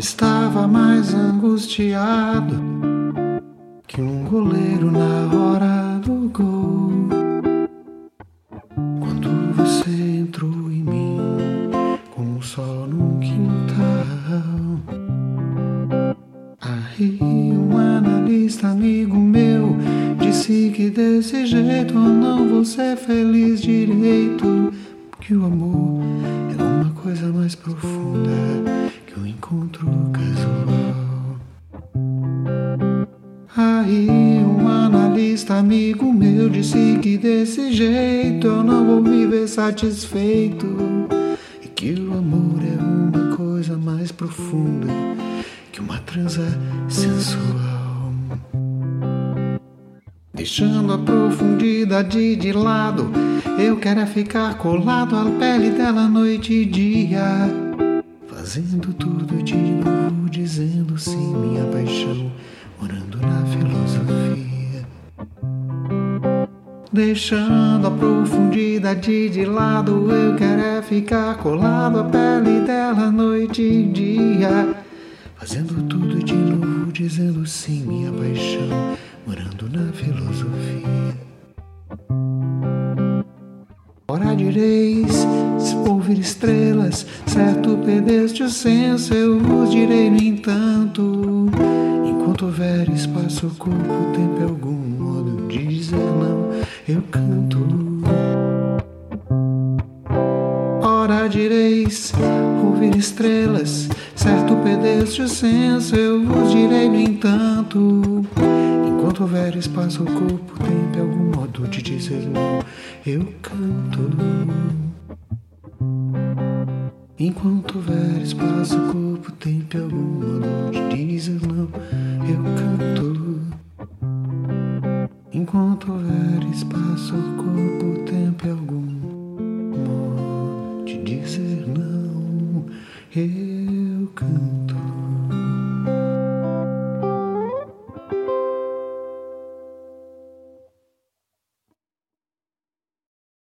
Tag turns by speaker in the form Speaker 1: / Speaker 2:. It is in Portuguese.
Speaker 1: Estava mais angustiado que um goleiro na hora do gol. Quando você entrou em mim, como um sol no quintal. Aí um analista amigo meu disse que desse jeito eu não vou ser feliz direito. Que o amor é uma coisa mais profunda encontro casual. Aí um analista amigo meu disse que desse jeito eu não vou viver satisfeito e que o amor é uma coisa mais profunda que uma transa sensual. Deixando a profundidade de lado, eu quero é ficar colado à pele dela noite e dia. Fazendo tudo de novo, dizendo sim, minha paixão, morando na filosofia. Deixando a profundidade de lado, eu quero é ficar colado à pele dela noite e dia. Fazendo tudo de novo, dizendo sim, minha paixão, morando na filosofia. Ora direis, ouvir estrelas, certo perdeste o senso, eu vos direi no entanto. Enquanto houver espaço, corpo, tempo, algum modo de dizer não, eu canto. Ora direis, ouvir estrelas, certo perdeste o senso, eu vos direi no entanto. Enquanto houver espaço, corpo, tempo, algum modo de dizer não, eu canto. Enquanto houver espaço, corpo, tempo, algum modo dizer não, eu canto. Enquanto houver espaço, corpo, tempo, algum de dizer não, eu canto.